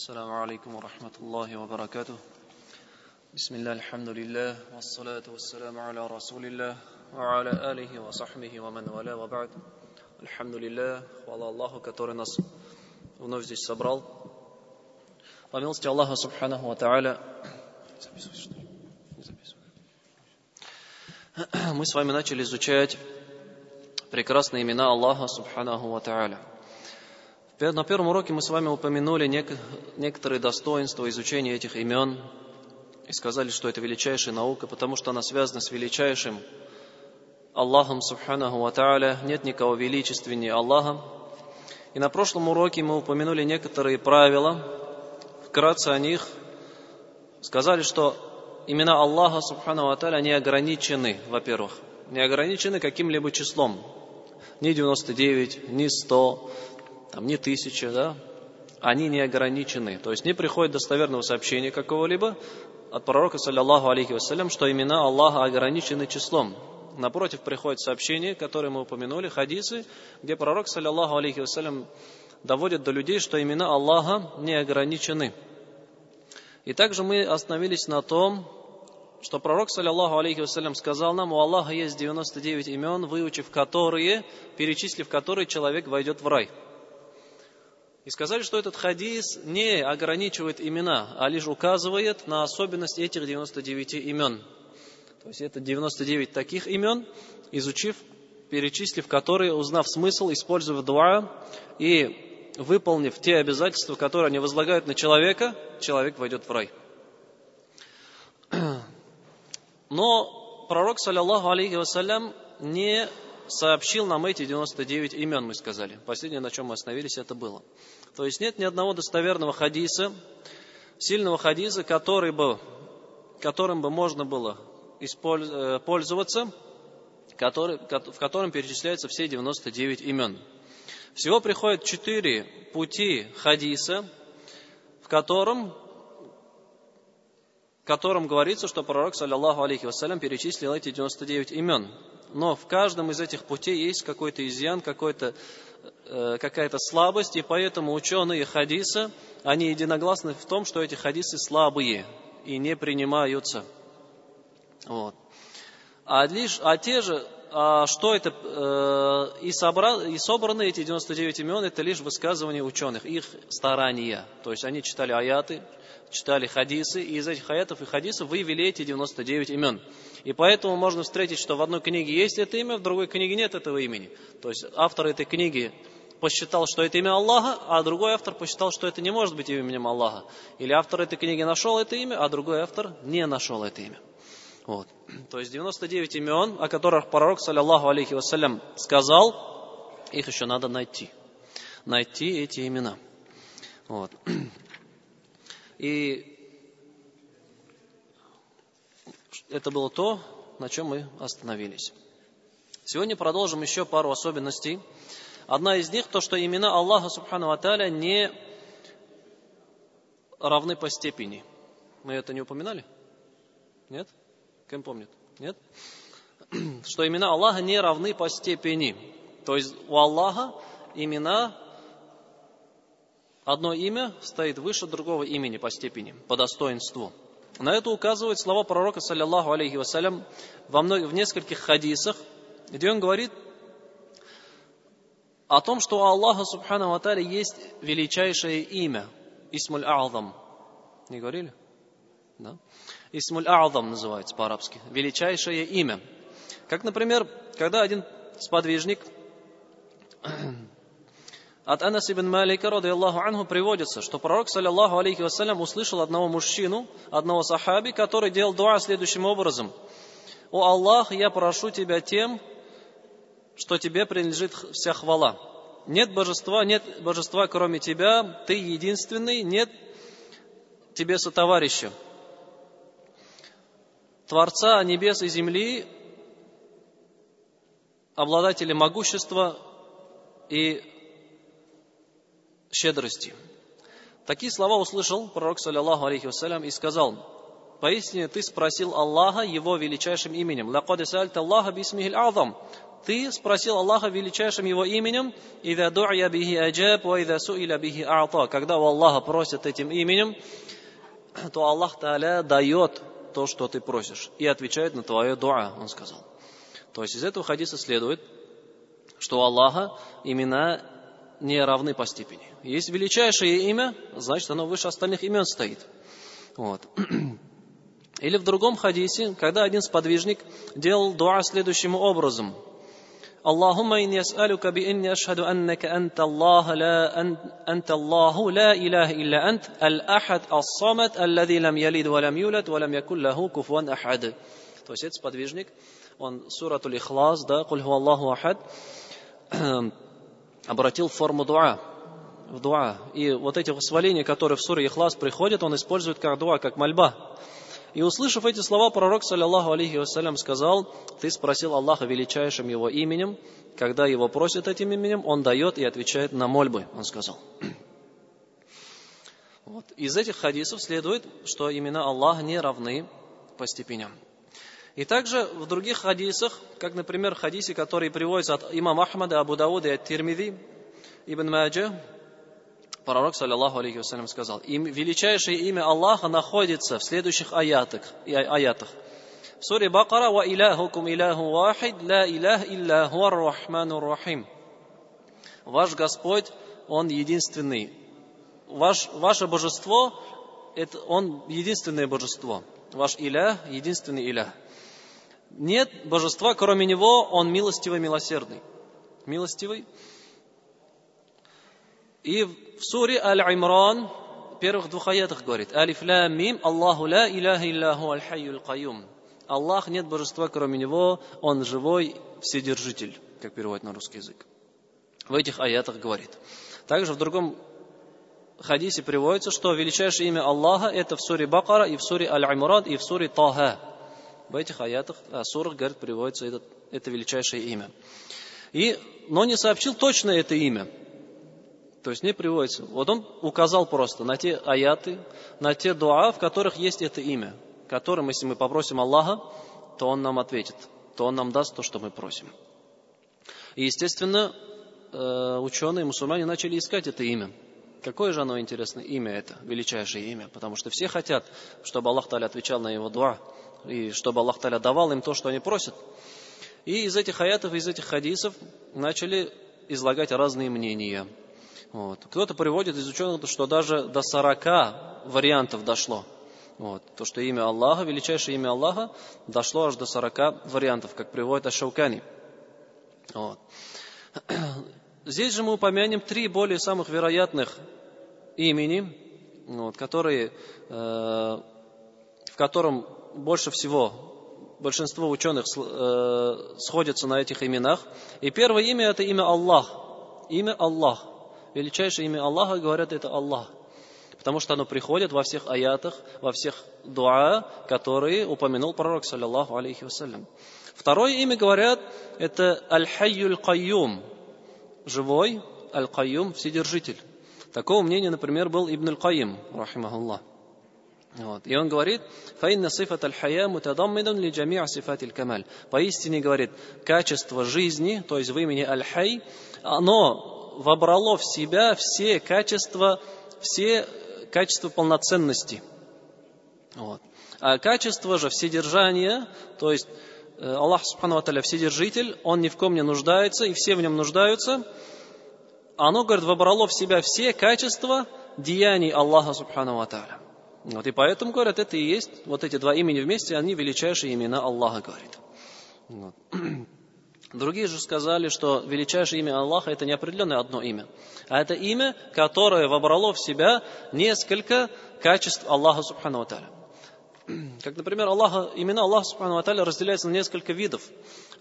السلام عليكم ورحمة الله وبركاته بسم الله الحمد لله والصلاة والسلام على رسول الله وعلى آله وصحبه ومن والاه وبعد الحمد لله хвала Аллаху, который нас вновь здесь собрал. По милости Аллаха Субханаху Ва Тааля, мы с вами начали изучать прекрасные имена Аллаха Субханаху Ва Тааля – На первом уроке мы с вами упомянули некоторые достоинства изучения этих имен и сказали, что это величайшая наука, потому что она связана с величайшим Аллахом Субханаху Ва. Нет никого величественнее Аллаха. И на прошлом уроке мы упомянули некоторые правила, вкратце о них. Сказали, что имена Аллаха Субханаху Ва не ограничены, во-первых, не ограничены каким-либо числом. Ни 99, ни 100, там не тысяча, да, они не ограничены. То есть не приходит достоверного сообщения какого-либо от пророка, саллиллаху алейхи вассалям, что имена Аллаха ограничены числом. Напротив, приходит сообщение, которое мы упомянули, хадисы, где пророк, саллиллаху алейхи вассалям, доводит до людей, что имена Аллаха не ограничены. И также мы остановились на том, что пророк, саллиллаху алейхи вассалям, сказал нам, у Аллаха есть 99 имен, выучив которые, перечислив которые, человек войдет в рай – и сказали, что этот хадис не ограничивает имена, а лишь указывает на особенность этих 99 имен. То есть это 99 таких имен, изучив, перечислив которые, узнав смысл, используя дуа и выполнив те обязательства, которые они возлагают на человека, человек войдет в рай. Но пророк, саллиллаху алейхи вассалям, не сообщил нам эти 99 имен, мы сказали. Последнее, на чем мы остановились, это было. То есть нет ни одного достоверного хадиса, сильного хадиса, который бы, которым бы можно было э, пользоваться, который, в котором перечисляются все 99 имен. Всего приходит четыре пути хадиса, в котором, в котором говорится, что пророк, саллиллаху алейхи вассалям, перечислил эти 99 имен но в каждом из этих путей есть какой-то изъян, какой-то, э, какая-то слабость, и поэтому ученые хадиса, они единогласны в том, что эти хадисы слабые и не принимаются. Вот. А, лишь, а те же, что это, э, и, собра, и собраны эти 99 имен, это лишь высказывания ученых, их старания. То есть они читали аяты, читали хадисы, и из этих аятов и хадисов вывели эти 99 имен. И поэтому можно встретить, что в одной книге есть это имя, в другой книге нет этого имени. То есть автор этой книги посчитал, что это имя Аллаха, а другой автор посчитал, что это не может быть именем Аллаха. Или автор этой книги нашел это имя, а другой автор не нашел это имя. Вот. То есть 99 имен, о которых пророк, саллиллаху алейхи вассалям, сказал, их еще надо найти. Найти эти имена. Вот. И это было то, на чем мы остановились. Сегодня продолжим еще пару особенностей. Одна из них то, что имена Аллаха Субхану Аталя не равны по степени. Мы это не упоминали? Нет? Кем помнит? Нет? Что имена Аллаха не равны по степени. То есть у Аллаха имена одно имя стоит выше другого имени по степени, по достоинству. На это указывают слова пророка, саллиллаху алейхи вассалям, во многих, в нескольких хадисах, где он говорит о том, что у Аллаха, субхану ва есть величайшее имя, Исмуль А'зам. Не говорили? Да? Исмуль А'зам называется по-арабски. Величайшее имя. Как, например, когда один сподвижник от Анас ибн Малика, ради Аллаху анху, приводится, что пророк, саллиллаху алейхи вассалям, услышал одного мужчину, одного сахаби, который делал дуа следующим образом. «О Аллах, я прошу Тебя тем, что Тебе принадлежит вся хвала. Нет божества, нет божества, кроме Тебя, Ты единственный, нет Тебе сотоварища. Творца небес и земли, обладателя могущества и щедрости. Такие слова услышал пророк, саллиллаху алейхи вассалям, и сказал, Поистине ты спросил Аллаха его величайшим именем. Лакад сальта Аллаха бисмихил азам. Ты спросил Аллаха величайшим его именем, «Ида ду'я бихи аджаб, ва ида суиля бихи а'та». Когда у Аллаха просят этим именем, то Аллах Та'аля дает то, что ты просишь, и отвечает на твое дуа, он сказал. То есть из этого хадиса следует, что у Аллаха имена не равны по степени. Есть величайшее имя, значит, оно выше остальных имен стоит. Вот. Или в другом хадисе, когда один сподвижник делал дуа следующим образом – اللهم إني أسألك بإني أشهد أنك أنت الله لا أنت الله لا إله إلا أنت الأحد الصمد الذي لم يلد ولم يولد ولم يكن له كفوا أحد То есть этот сподвижник, он суратуль Ихлас, да, куль ху Аллаху ахад, обратил в форму дуа, в дуа. И вот эти восхваления, которые в суре Ихлас приходят, он использует как дуа, как мольба. И услышав эти слова, пророк, саллиллаху алейхи вассалям, сказал, ты спросил Аллаха величайшим его именем, когда его просят этим именем, он дает и отвечает на мольбы, он сказал. Вот. Из этих хадисов следует, что имена Аллаха не равны по степеням. И также в других хадисах, как, например, хадисе, который приводится от имама Ахмада, Абу Дауда и от Тирмиди, Ибн Маджа, пророк, саллиллаху алейхи вассалям, сказал, им, величайшее имя Аллаха находится в следующих аятах. аятах. В суре Бакара, «Ва иляхукум иляху вахид, ла илях илля рахману рахим». Ваш Господь, Он единственный. Ваш, ваше божество, это Он единственное божество. Ваш илях, единственный илях. Нет божества, кроме Него, Он милостивый, милосердный. Милостивый, и в суре Аль-Имран, в первых двух аятах говорит, Алиф ла мим, Аллаху ла иляха илляху аль-хайюл каюм. Аллах нет божества, кроме Него, Он живой вседержитель, как переводит на русский язык. В этих аятах говорит. Также в другом хадисе приводится, что величайшее имя Аллаха это в суре Бакара и в суре Аль-Имран и в суре Таха. В этих аятах, а, сурах, говорит, приводится это, это величайшее имя. И, но не сообщил точно это имя. То есть не приводится. Вот он указал просто на те аяты, на те дуа, в которых есть это имя, которым, если мы попросим Аллаха, то Он нам ответит, то Он нам даст то, что мы просим. И, естественно, э, ученые, мусульмане начали искать это имя. Какое же оно интересное имя это, величайшее имя? Потому что все хотят, чтобы Аллах Таля отвечал на его дуа, и чтобы Аллах Таля давал им то, что они просят. И из этих аятов, из этих хадисов начали излагать разные мнения – вот. Кто-то приводит из ученых, что даже до 40 вариантов дошло. Вот. То, что имя Аллаха, величайшее имя Аллаха, дошло аж до 40 вариантов, как приводит Ашаукани. Вот. Здесь же мы упомянем три более самых вероятных имени, вот, которые, э, в котором больше всего большинство ученых э, сходятся на этих именах. И первое имя это имя Аллах. Имя Аллах величайшее имя Аллаха, говорят, это Аллах. Потому что оно приходит во всех аятах, во всех дуа, которые упомянул пророк, саллиллаху алейхи вассалям. Второе имя, говорят, это Аль-Хайюль Кайюм, живой, Аль-Кайюм, вседержитель. Такого мнения, например, был Ибн Аль-Кайим, рахимахуллах. Вот. И он говорит, «Фаинна сифат аль-хая мутадаммидан ли джами'a сифат камаль Поистине, говорит, качество жизни, то есть в имени аль-хай, оно вобрало в себя все качества, все качества полноценности. Вот. А качество же вседержания, то есть э, Аллах Субхану Аталя вседержитель, Он ни в ком не нуждается, и все в нем нуждаются, оно, говорит, вобрало в себя все качества деяний Аллаха Субхану Аталя. Вот, и поэтому, говорят, это и есть, вот эти два имени вместе, они величайшие имена Аллаха, говорит. Вот. Другие же сказали, что величайшее имя Аллаха это не определенное одно имя, а это имя, которое вобрало в себя несколько качеств Аллаха Субхану Аталя. Как, например, Аллаха, имена Аллаха Субхану Аталя разделяются на несколько видов.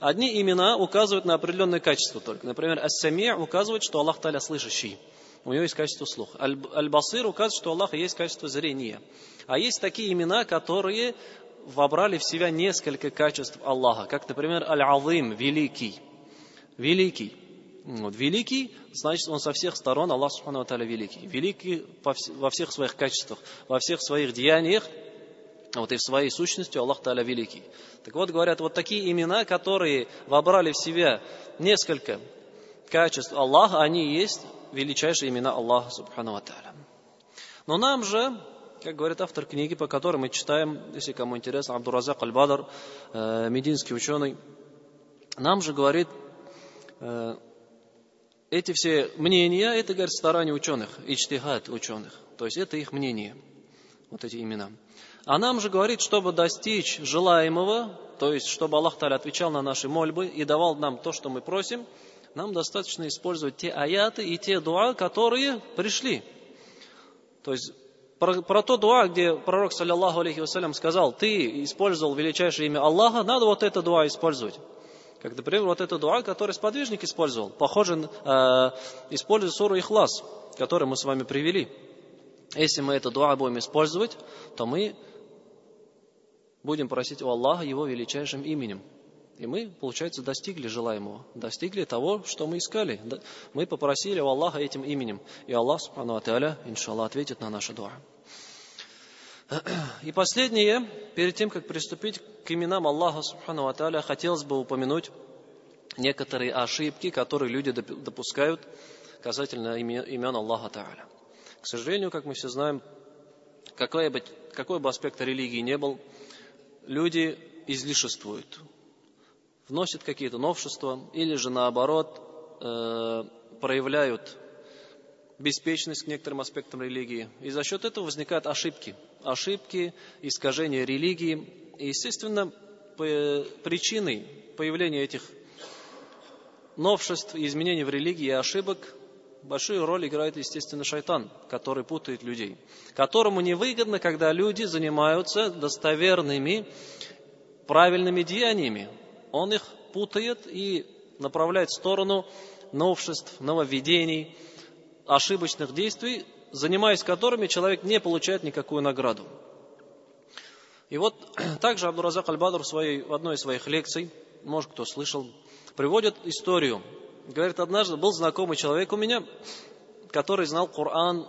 Одни имена указывают на определенное качество только. Например, Ас-Сами указывает, что Аллах Таля слышащий. У него есть качество слуха. Аль-Басир указывает, что у Аллаха есть качество зрения. А есть такие имена, которые вобрали в себя несколько качеств Аллаха, как, например, Аль-Азим, великий. Великий. Вот, великий, значит, он со всех сторон, Аллах Субхану Аталя великий. Великий во всех своих качествах, во всех своих деяниях, Вот и в своей сущности Аллах Таля великий. Так вот, говорят, вот такие имена, которые вобрали в себя несколько качеств Аллаха, они и есть величайшие имена Аллаха Субхану Тааля. Но нам же, как говорит автор книги, по которой мы читаем, если кому интересно, Абдуразак Аль-Бадар, э, мединский ученый, нам же говорит, э, эти все мнения, это, говорит, старания ученых, ичтихад ученых. То есть это их мнение, вот эти имена. А нам же говорит, чтобы достичь желаемого, то есть чтобы Аллах Таля отвечал на наши мольбы и давал нам то, что мы просим, нам достаточно использовать те аяты и те дуа, которые пришли. То есть про, про то дуа, где пророк, саллиллаху алейхи вассалям, сказал, ты использовал величайшее имя Аллаха, надо вот это дуа использовать. Как, например, вот это дуа, который сподвижник использовал. Похоже, э, используя суру Ихлас, который мы с вами привели. Если мы это дуа будем использовать, то мы будем просить у Аллаха Его величайшим именем. И мы, получается, достигли желаемого, достигли того, что мы искали. Мы попросили у Аллаха этим именем. И Аллах, субхану ата'аля, иншаллах, ответит на наши дуа. И последнее, перед тем, как приступить к именам Аллаха, субхану ата'аля, хотелось бы упомянуть некоторые ошибки, которые люди допускают касательно имен Аллаха Та'аля. К сожалению, как мы все знаем, какой бы, какой бы аспект религии не был, люди излишествуют, вносят какие-то новшества или же наоборот э, проявляют беспечность к некоторым аспектам религии. И за счет этого возникают ошибки. Ошибки, искажения религии. И, естественно, причиной появления этих новшеств, изменений в религии и ошибок большую роль играет, естественно, шайтан, который путает людей, которому невыгодно, когда люди занимаются достоверными, правильными деяниями. Он их путает и направляет в сторону новшеств, нововведений, ошибочных действий, занимаясь которыми человек не получает никакую награду. И вот также Абдуразак Аль-Бадр в, своей, в одной из своих лекций, может кто слышал, приводит историю Говорит, однажды был знакомый человек у меня, который знал Коран,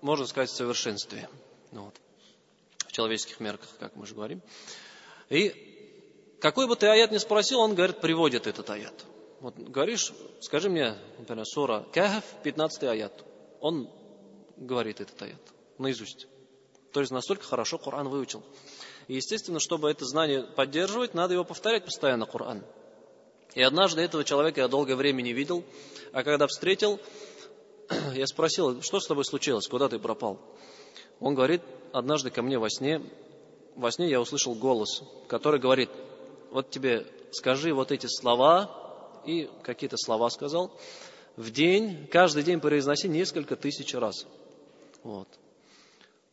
можно сказать, в совершенстве. Вот. В человеческих мерках, как мы же говорим. И какой бы ты аят ни спросил, он, говорит, приводит этот аят. Вот говоришь, скажи мне, например, сура Кахф, 15 аят. Он говорит этот аят наизусть. То есть настолько хорошо Коран выучил. И, естественно, чтобы это знание поддерживать, надо его повторять постоянно, Коран. И однажды этого человека я долгое время не видел, а когда встретил, я спросил, что с тобой случилось, куда ты пропал? Он говорит, однажды ко мне во сне, во сне я услышал голос, который говорит, вот тебе скажи вот эти слова, и какие-то слова сказал, в день, каждый день произноси несколько тысяч раз. Вот.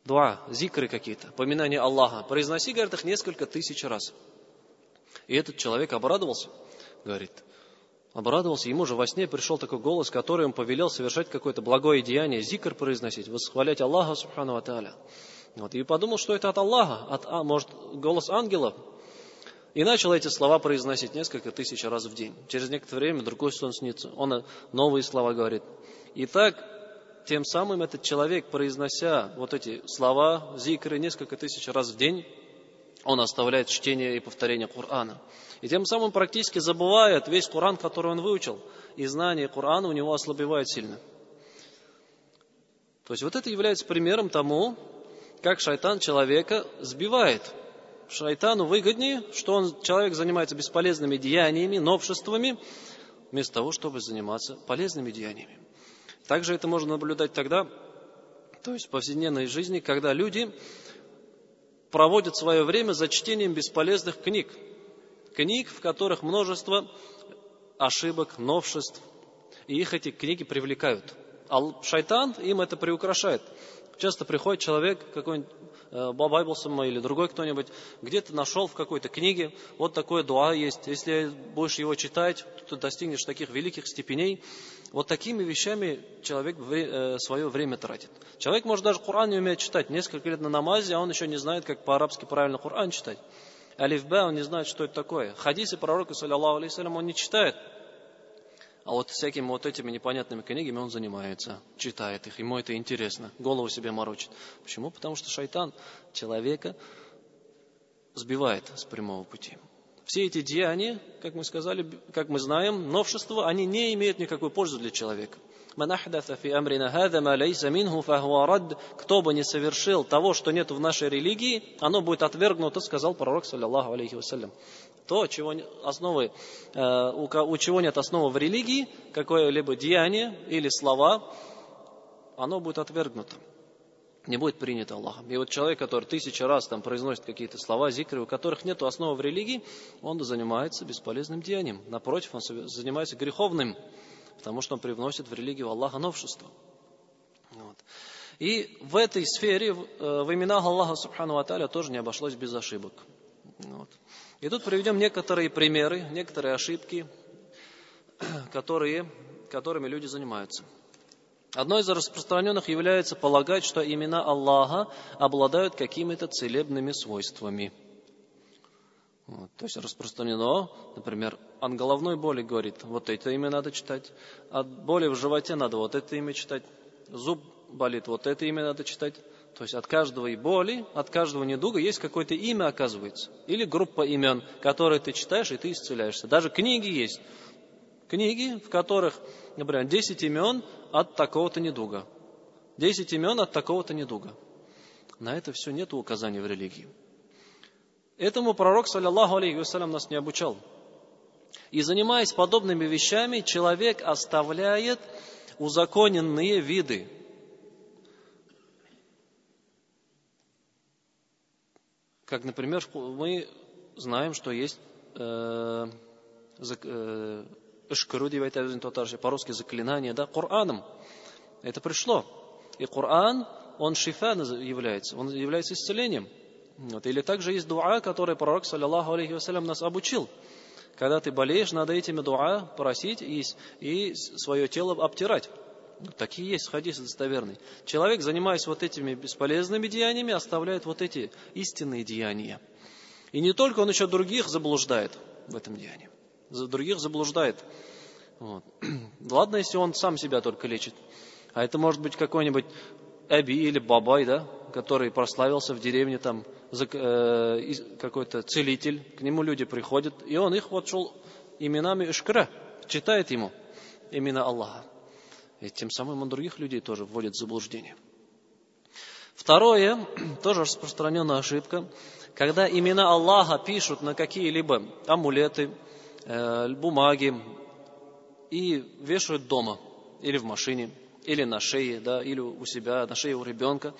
Два, зикры какие-то, поминания Аллаха. Произноси, говорит, их несколько тысяч раз. И этот человек обрадовался – говорит. Обрадовался, ему же во сне пришел такой голос, который ему повелел совершать какое-то благое деяние, зикр произносить, восхвалять Аллаха, субхану аталя. Вот, и подумал, что это от Аллаха, от, а, может, голос ангела. И начал эти слова произносить несколько тысяч раз в день. Через некоторое время другой сон снится. Он новые слова говорит. И так, тем самым этот человек, произнося вот эти слова, зикры несколько тысяч раз в день, он оставляет чтение и повторение Корана. И тем самым практически забывает весь Коран, который он выучил. И знание Корана у него ослабевает сильно. То есть вот это является примером тому, как шайтан человека сбивает. Шайтану выгоднее, что он, человек занимается бесполезными деяниями, новшествами, вместо того, чтобы заниматься полезными деяниями. Также это можно наблюдать тогда, то есть в повседневной жизни, когда люди проводят свое время за чтением бесполезных книг. Книг, в которых множество ошибок, новшеств. И их эти книги привлекают. А шайтан им это приукрашает. Часто приходит человек, какой-нибудь э, Бабайблсом или другой кто-нибудь, где-то нашел в какой-то книге, вот такое дуа есть. Если будешь его читать, то достигнешь таких великих степеней. Вот такими вещами человек э, свое время тратит. Человек может даже Коран не умеет читать. Несколько лет на намазе, а он еще не знает, как по-арабски правильно Коран читать. Алиф Б, он не знает, что это такое. Хадисы пророка, саллиллаху алейхиссалям, он не читает. А вот всякими вот этими непонятными книгами он занимается, читает их, ему это интересно, голову себе морочит. Почему? Потому что шайтан человека сбивает с прямого пути. Все эти деяния, как мы сказали, как мы знаем, новшества, они не имеют никакой пользы для человека. Кто бы не совершил того, что нет в нашей религии, оно будет отвергнуто, сказал пророк, саллиллаху алейхи вассалям. То, чего основы, э, у чего нет основы в религии, какое-либо деяние или слова, оно будет отвергнуто не будет принято Аллахом. И вот человек, который тысячу раз там произносит какие-то слова, зикры, у которых нет основы в религии, он занимается бесполезным деянием. Напротив, он занимается греховным, потому что он привносит в религию Аллаха новшество. Вот. И в этой сфере, э, в именах Аллаха Субхану Аталя тоже не обошлось без ошибок. Вот. И тут приведем некоторые примеры, некоторые ошибки, которые, которыми люди занимаются. Одно из распространенных является полагать, что имена Аллаха обладают какими-то целебными свойствами. Вот, то есть распространено, например, от головной боли говорит, вот это имя надо читать, от боли в животе надо вот это имя читать, зуб болит, вот это имя надо читать. То есть от каждого и боли, от каждого недуга есть какое-то имя, оказывается. Или группа имен, которые ты читаешь, и ты исцеляешься. Даже книги есть. Книги, в которых, например, 10 имен от такого-то недуга. 10 имен от такого-то недуга. На это все нет указаний в религии. Этому пророк, саллиллаху алейхи вассалям, нас не обучал. И занимаясь подобными вещами, человек оставляет узаконенные виды. Как, например, мы знаем, что есть э, э, Ишкару aytadi по-русски заклинание, да, Кораном. Это пришло. И Коран, он шифа является, он является исцелением. Вот. Или также есть дуа, который пророк, саллиллаху алейхи вассалям, нас обучил. Когда ты болеешь, надо этими дуа просить и, и свое тело обтирать. Такие есть хадисы достоверные. Человек, занимаясь вот этими бесполезными деяниями, оставляет вот эти истинные деяния. И не только он еще других заблуждает в этом деянии других заблуждает. Вот. Ладно, если он сам себя только лечит. А это может быть какой-нибудь Эби или Бабай, да, который прославился в деревне, там э, какой-то целитель, к нему люди приходят, и он их вот шел именами Ишкра, читает ему имена Аллаха. И тем самым он других людей тоже вводит в заблуждение. Второе, тоже распространенная ошибка, когда имена Аллаха пишут на какие-либо амулеты, Э, бумаги и вешают дома или в машине, или на шее, да, или у себя, на шее у ребенка,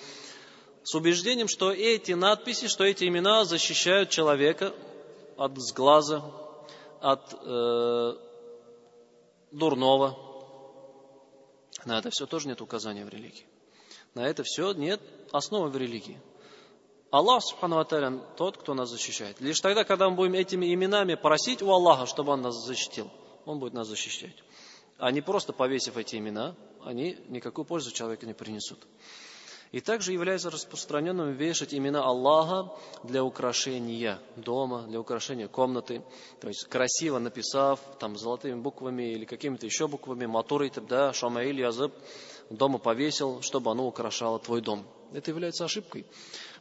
с убеждением, что эти надписи, что эти имена защищают человека от сглаза, от э, дурного. На это все тоже нет указания в религии. На это все нет основы в религии. Аллах, Субхану тот, кто нас защищает. Лишь тогда, когда мы будем этими именами просить у Аллаха, чтобы Он нас защитил, Он будет нас защищать. А не просто повесив эти имена, они никакую пользу человеку не принесут. И также является распространенным вешать имена Аллаха для украшения дома, для украшения комнаты. То есть красиво написав там золотыми буквами или какими-то еще буквами, матурой, да, шамаиль, языб, дома повесил, чтобы оно украшало твой дом. Это является ошибкой.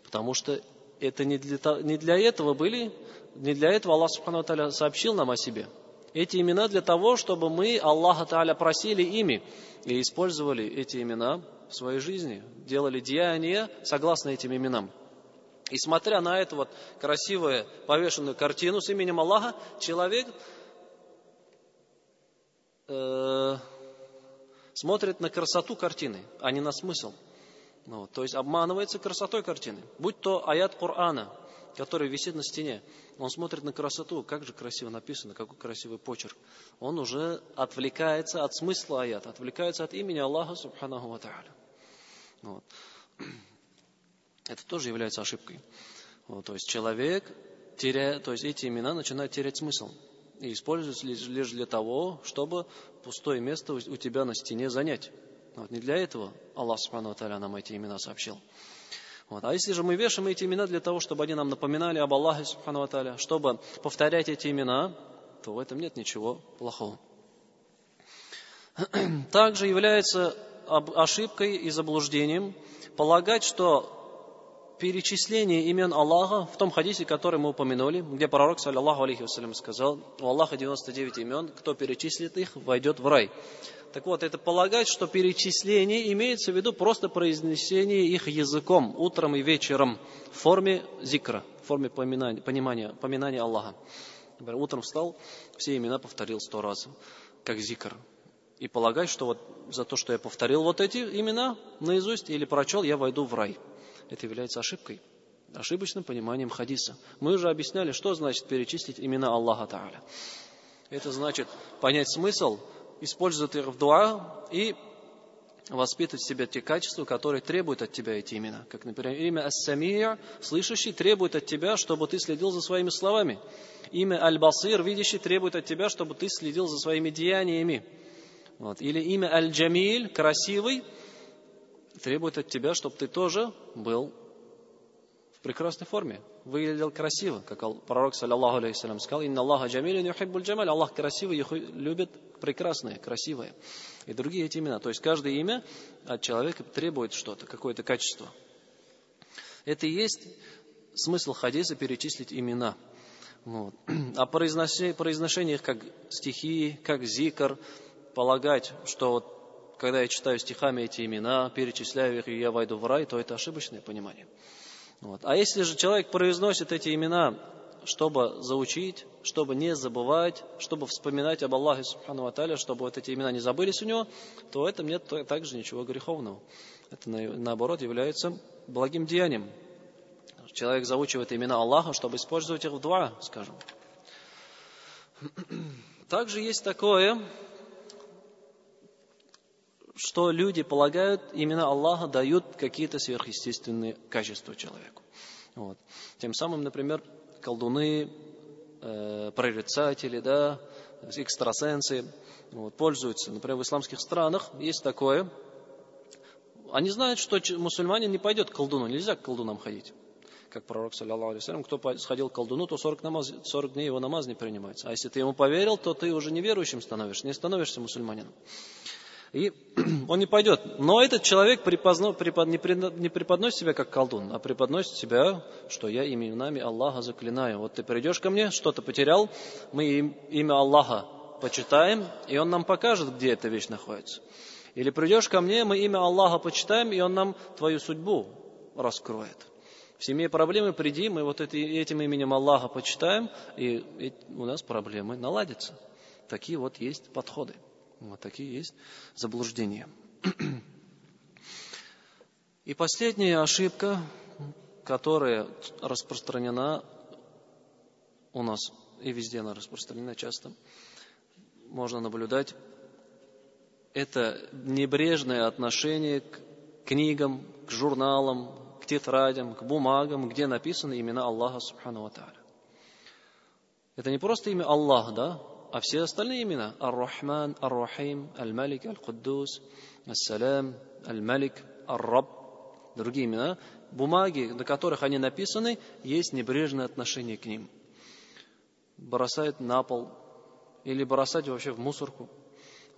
Потому что это не для, не для этого были, не для этого Аллах Субхану Таля сообщил нам о себе. Эти имена для того, чтобы мы Аллаха Таля просили ими и использовали эти имена в своей жизни, делали деяния согласно этим именам. И смотря на эту вот красивую повешенную картину с именем Аллаха, человек э, смотрит на красоту картины, а не на смысл. Ну, то есть обманывается красотой картины. Будь то аят Корана, который висит на стене, он смотрит на красоту, как же красиво написано, какой красивый почерк. Он уже отвлекается от смысла аята, отвлекается от имени Аллаха, субханаху ва Вот. Это тоже является ошибкой. Вот, то есть человек, теряя, то есть эти имена начинают терять смысл и используются лишь для того, чтобы пустое место у тебя на стене занять. Вот не для этого Аллах Субхану нам эти имена сообщил. Вот. А если же мы вешаем эти имена для того, чтобы они нам напоминали об Аллахе Субхану чтобы повторять эти имена, то в этом нет ничего плохого. Также является ошибкой и заблуждением полагать, что перечисление имен Аллаха в том хадисе, который мы упомянули, где пророк, саллиллаху алейхи вассалям, сказал, у Аллаха 99 имен, кто перечислит их, войдет в рай. Так вот, это полагать, что перечисление имеется в виду просто произнесение их языком утром и вечером в форме зикра, в форме поминания, понимания, поминания Аллаха. Например, утром встал, все имена повторил сто раз, как зикр. И полагать, что вот за то, что я повторил вот эти имена наизусть или прочел, я войду в рай. Это является ошибкой, ошибочным пониманием хадиса. Мы уже объясняли, что значит перечислить имена Аллаха Тааля. Это значит понять смысл использовать их в дуа и воспитывать в себе те качества, которые требуют от тебя эти имена. Как, например, имя Ас-Самия, слышащий, требует от тебя, чтобы ты следил за своими словами. Имя Аль-Басир, видящий, требует от тебя, чтобы ты следил за своими деяниями. Вот. Или имя Аль-Джамиль, красивый, требует от тебя, чтобы ты тоже был прекрасной форме, выглядел красиво, как пророк, саллаллаху алейхиссалям, сказал, «Инна Аллаха джамилин юхиббуль джамаль», Аллах красивый, любит прекрасное, красивое. И другие эти имена. То есть каждое имя от человека требует что-то, какое-то качество. Это и есть смысл хадиса перечислить имена. Вот. А произношение, произношение их как стихи, как зикр, полагать, что вот когда я читаю стихами эти имена, перечисляю их, и я войду в рай, то это ошибочное понимание. Вот. А если же человек произносит эти имена, чтобы заучить, чтобы не забывать, чтобы вспоминать об Аллахе Субхану Аталя, чтобы вот эти имена не забылись у него, то в этом нет также ничего греховного. Это наоборот является благим деянием. Человек заучивает имена Аллаха, чтобы использовать их в два, скажем. Также есть такое, что люди полагают, имена Аллаха дают какие-то сверхъестественные качества человеку. Вот. Тем самым, например, колдуны, э, прорицатели, да, экстрасенсы вот, пользуются. Например, в исламских странах есть такое. Они знают, что мусульманин не пойдет к колдуну, нельзя к колдунам ходить как пророк, саллиллаху алейhi кто сходил к колдуну, то 40, намаз, 40 дней его намаз не принимается. А если ты ему поверил, то ты уже неверующим становишься, не становишься мусульманином. И он не пойдет. Но этот человек припозно, препод, не, не преподносит себя как колдун, а преподносит себя, что я именами Аллаха заклинаю. Вот ты придешь ко мне, что-то потерял, мы имя Аллаха почитаем, и он нам покажет, где эта вещь находится. Или придешь ко мне, мы имя Аллаха почитаем, и он нам твою судьбу раскроет. В семье проблемы, приди, мы вот этим именем Аллаха почитаем, и у нас проблемы наладятся. Такие вот есть подходы. Вот такие есть заблуждения. И последняя ошибка, которая распространена у нас, и везде она распространена часто, можно наблюдать, это небрежное отношение к книгам, к журналам, к тетрадям, к бумагам, где написаны имена Аллаха Субхану Тааля. Это не просто имя Аллах, да, а все остальные имена Ар-Рахман, Ар-Рахим, Аль-Малик, Аль-Куддус, Ас-Салам, Аль-Малик, Ар-Раб, другие имена, бумаги, на которых они написаны, есть небрежное отношение к ним. Бросают на пол или бросать вообще в мусорку,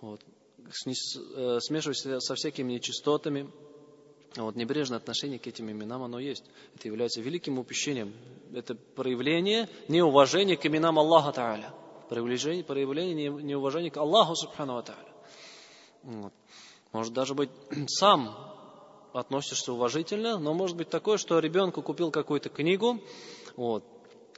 вот. Э, смешивать со всякими нечистотами. Вот, небрежное отношение к этим именам, оно есть. Это является великим упущением. Это проявление неуважения к именам Аллаха Тааля проявление, проявление неуважения к Аллаху Субхану Тааля. Вот. Может даже быть сам относишься уважительно, но может быть такое, что ребенку купил какую-то книгу, вот,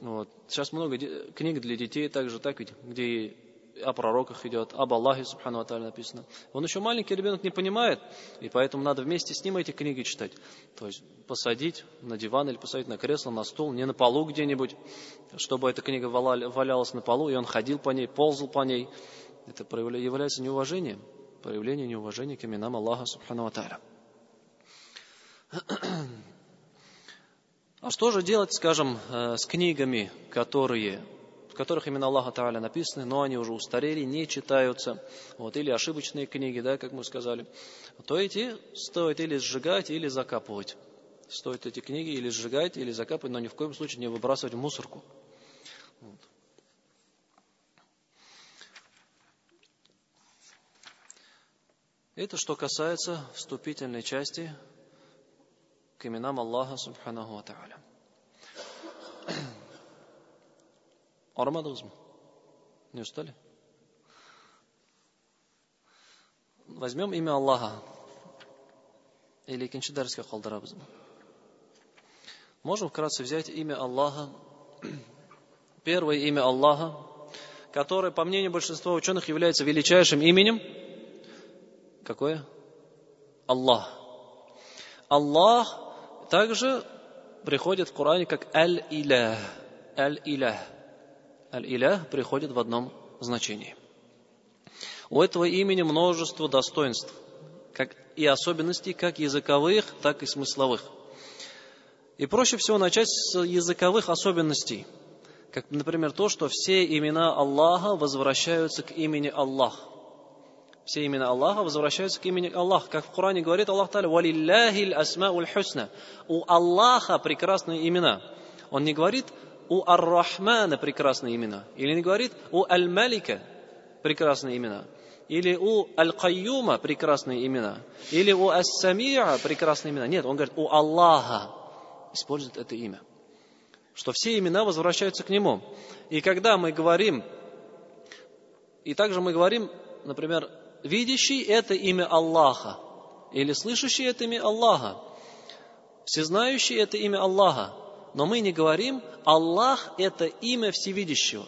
вот. Сейчас много книг для детей, также так ведь, где о пророках идет, об Аллахе, Субхану Атале написано. Он еще маленький ребенок не понимает, и поэтому надо вместе с ним эти книги читать. То есть посадить на диван или посадить на кресло, на стул, не на полу где-нибудь, чтобы эта книга валялась на полу, и он ходил по ней, ползал по ней. Это является неуважением, проявление неуважения к именам Аллаха, Субхану Аталя. А что же делать, скажем, э, с книгами, которые которых именно Аллаха Тааля написаны, но они уже устарели, не читаются, вот, или ошибочные книги, да, как мы сказали, то эти стоит или сжигать, или закапывать. Стоит эти книги или сжигать, или закапывать, но ни в коем случае не выбрасывать в мусорку. Вот. Это что касается вступительной части к именам Аллаха Субханаху Ва Та'аля. Арамадыңыз Не устали? Возьмем имя Аллаха. Или екінші дәріске қалдырамыз. Можем вкратце взять имя Аллаха. Первое имя Аллаха, которое, по мнению большинства ученых, является величайшим именем. Какое? Аллах. Аллах также приходит в Коране как Аль-Илях. Аль-Илях. Аль-Илях приходит в одном значении. У этого имени множество достоинств, как и особенностей, как языковых, так и смысловых. И проще всего начать с языковых особенностей, как, например, то, что все имена Аллаха возвращаются к имени Аллах. Все имена Аллаха возвращаются к имени Аллах. Как в Коране говорит Аллах Таля, «Валилляхи асмауль хусна». У Аллаха прекрасные имена. Он не говорит, у Ар-Рахмана прекрасные имена. Или не говорит, у Аль-Малика прекрасные имена. Или у Аль-Кайюма прекрасные имена. Или у Ас-Самиа прекрасные имена. Нет, он говорит, у Аллаха использует это имя. Что все имена возвращаются к Нему. И когда мы говорим, и также мы говорим, например, видящий – это имя Аллаха. Или слышащий – это имя Аллаха. Всезнающий – это имя Аллаха. Но мы не говорим Аллах – это имя всевидящего.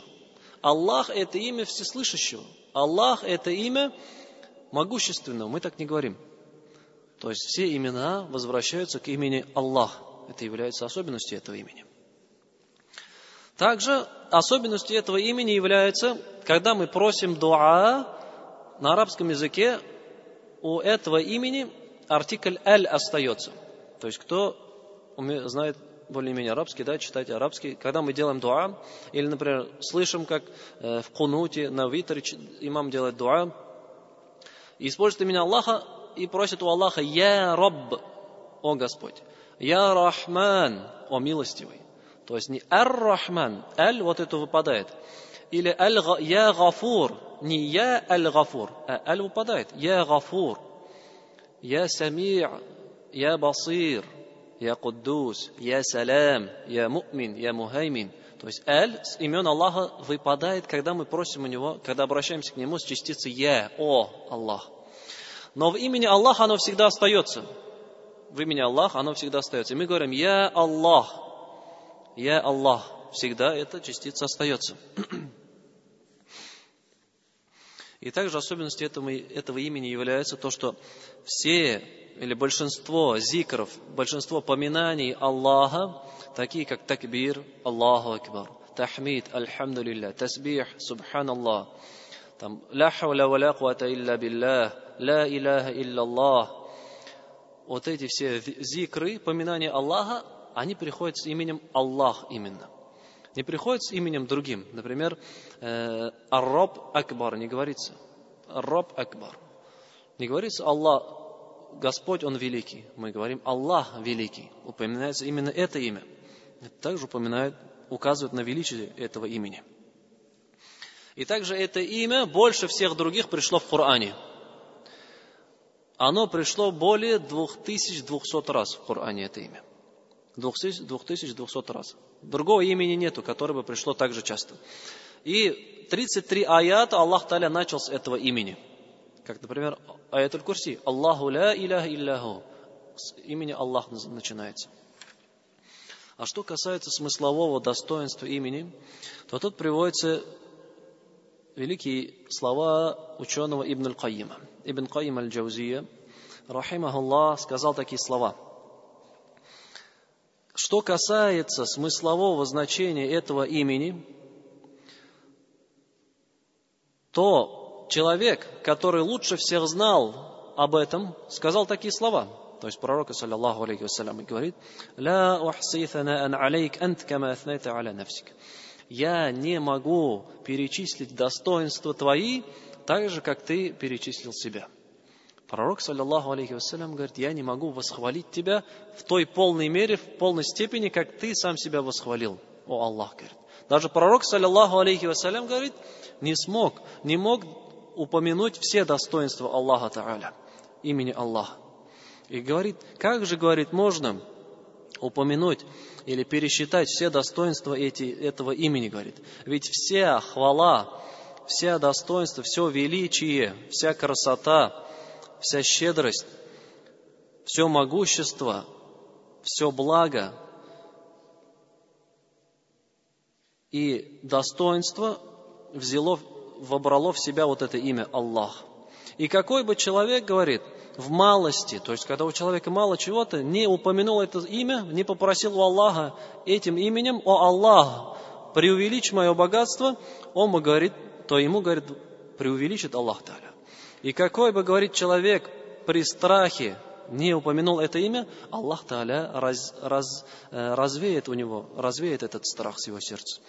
Аллах – это имя всеслышащего. Аллах – это имя могущественного. Мы так не говорим. То есть все имена возвращаются к имени Аллах. Это является особенностью этого имени. Также особенностью этого имени является, когда мы просим дуа, на арабском языке у этого имени артикль «эль» остается. То есть кто знает более-менее арабский, да, читать арабский, когда мы делаем дуа, или, например, слышим, как э, в кунуте, на витре имам делает дуа, и использует имя Аллаха и просит у Аллаха «Я Рабб», «О Господь», «Я Рахман», «О милостивый». То есть не «Ар-Рахман», «Аль» вот это выпадает. Или «Я Гафур», не «Я Аль-Гафур», а «Аль» выпадает. «Я Гафур», «Я Самир», «Я Басир», «Я Куддус», «Я Салам», «Я Мумин», «Я Мухаймин». То есть «Аль» с имен Аллаха выпадает, когда мы просим у Него, когда обращаемся к Нему с частицей «Я», «О Аллах». Но в имени Аллаха оно всегда остается. В имени Аллах оно всегда остается. И мы говорим «Я Аллах», «Я Аллах». Всегда эта частица остается. И также особенностью этого, этого имени является то, что все или большинство зикров, большинство поминаний Аллаха, такие как такбир, Аллаху Акбар, тахмид, альхамдулилля, тасбих, субханаллах, там, ла хауля ва ла куата илля биллах, ла илляха илляллах, вот эти все зикры, поминания Аллаха, они приходят с именем Аллах именно – не приходит с именем другим. Например, э, Ар-Раб Акбар не говорится. Ар-Раб Акбар. Не говорится Аллах, Господь, Он великий. Мы говорим Аллах великий. Упоминается именно это имя. Это также упоминает, указывает на величие этого имени. И также это имя больше всех других пришло в Коране. Оно пришло более 2200 раз в Коране, это имя. 2200 раз. Другого имени нету, которое бы пришло так же часто. И 33 аята Аллах Таля начал с этого имени. Как, например, аят аль-Курси. Аллаху ля иляха илляху. С имени Аллах начинается. А что касается смыслового достоинства имени, то тут приводятся великие слова ученого Ибн аль-Кайима. Ибн Кайим аль-Джаузия, рахимахуллах, сказал такие слова – что касается смыслового значения этого имени, то человек, который лучше всех знал об этом, сказал такие слова. То есть пророк, саллиллаху алейхи вассалям, говорит, «Ла ухси алейк ант кама аля нафсик». Я не могу перечислить достоинства твои так же, как ты перечислил себя. Пророк, саллиллаху алейхи вассалям, говорит, я не могу восхвалить тебя в той полной мере, в полной степени, как ты сам себя восхвалил. О Аллах, говорит. Даже пророк, саллиллаху алейхи вассалям, говорит, не смог, не мог упомянуть все достоинства Аллаха Та'аля, имени Аллаха. И говорит, как же, говорит, можно упомянуть или пересчитать все достоинства эти, этого имени, говорит. Ведь вся хвала, вся достоинство, все величие, вся красота, вся щедрость, все могущество, все благо и достоинство взяло, вобрало в себя вот это имя Аллах. И какой бы человек, говорит, в малости, то есть когда у человека мало чего-то, не упомянул это имя, не попросил у Аллаха этим именем, о Аллах, преувеличь мое богатство, он бы говорит, то ему, говорит, преувеличит Аллах Таля. И какой бы, говорит человек, при страхе не упомянул это имя, Аллах Таля раз, раз, э, развеет у него, развеет этот страх с его сердца.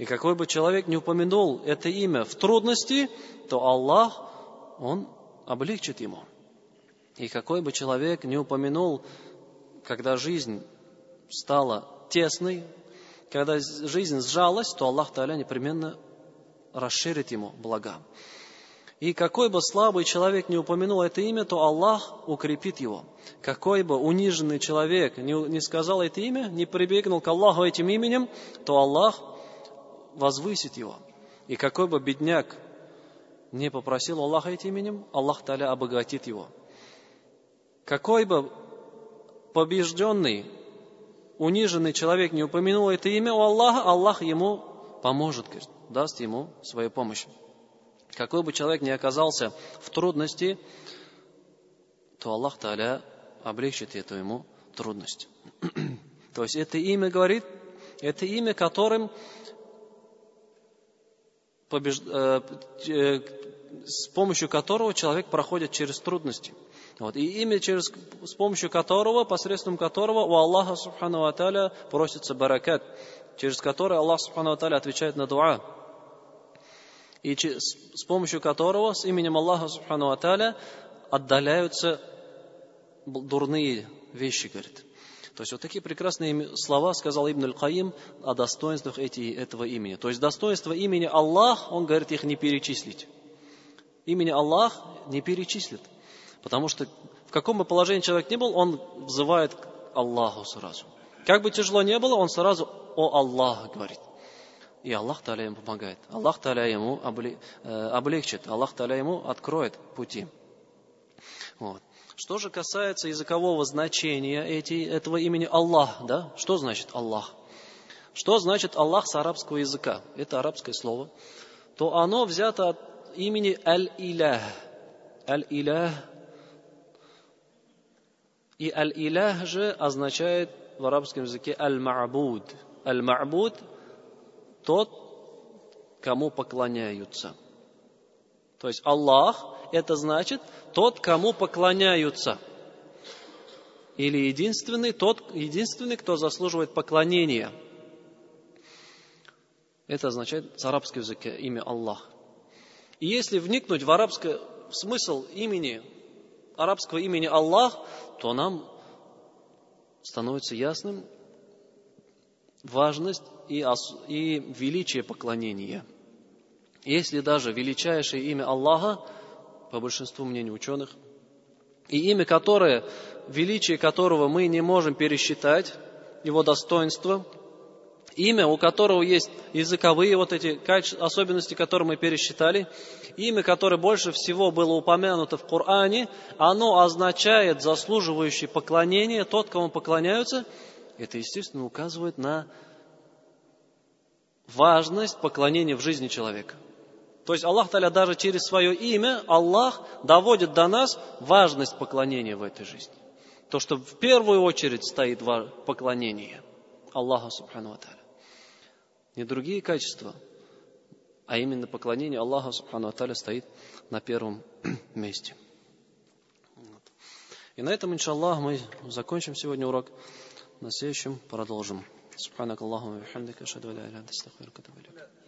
И какой бы человек не упомянул это имя в трудности, то Аллах, Он облегчит ему. И какой бы человек не упомянул, когда жизнь стала тесной, когда жизнь сжалась, то Аллах Таля непременно расширит ему блага. И какой бы слабый человек не упомянул это имя, то Аллах укрепит его. Какой бы униженный человек не, не сказал это имя, не прибегнул к Аллаху этим именем, то Аллах возвысит его. И какой бы бедняк не попросил Аллаха этим именем, Аллах Таля обогатит его. Какой бы побежденный, униженный человек не упомянул это имя у Аллаха, Аллах ему поможет, даст ему свою помощь. Какой бы человек ни оказался в трудности, то Аллах Таля облегчит эту ему трудность. то есть это имя говорит, это имя, которым побеж... Э, э, с помощью которого человек проходит через трудности. Вот. И имя, через, с помощью которого, посредством которого у Аллаха Субхану Аталя просится баракат, через который Аллах Субхану Аталя отвечает на дуа и с помощью которого, с именем Аллаха Субхану Аталя, отдаляются дурные вещи, говорит. То есть вот такие прекрасные слова сказал Ибн Аль-Каим о достоинствах эти, этого имени. То есть достоинство имени Аллах, он говорит, их не перечислить. Имени Аллах не перечислит. Потому что в каком бы положении человек ни был, он взывает к Аллаху сразу. Как бы тяжело не было, он сразу «О Аллах» говорит. И Аллах Таля ему помогает. Аллах Таля ему э, облегчит. Аллах Таля ему откроет пути. Вот. Что же касается языкового значения эти, этого имени Аллах, да? Что значит Аллах? Что значит Аллах с арабского языка? Это арабское слово. То оно взято от имени Аль-Илях. Аль-Илях. И Аль-Илях же означает в арабском языке Аль-Ма'буд. Аль-Ма'буд тот, кому поклоняются. То есть Аллах это значит тот, кому поклоняются. Или единственный, тот, единственный, кто заслуживает поклонения. Это означает с арабского языка имя Аллах. И если вникнуть в арабский смысл имени, арабского имени Аллах, то нам становится ясным, важность и, и величие поклонения. Если даже величайшее имя Аллаха, по большинству мнений ученых, и имя которое, величие которого мы не можем пересчитать, его достоинство, имя, у которого есть языковые вот эти особенности, которые мы пересчитали, имя, которое больше всего было упомянуто в Коране, оно означает заслуживающий поклонения, тот, кому поклоняются – это, естественно, указывает на важность поклонения в жизни человека. То есть Аллах Таля даже через свое имя, Аллах доводит до нас важность поклонения в этой жизни. То, что в первую очередь стоит поклонение Аллаху Субхану Таля. Не другие качества, а именно поклонение Аллаху Субхану Таля стоит на первом месте. И на этом, иншаллах, мы закончим сегодня урок. На следующем продолжим. سبحانك اللهم وبحمدك أشهد أن لا إله إلا أنت أستغفرك وأتوب إليك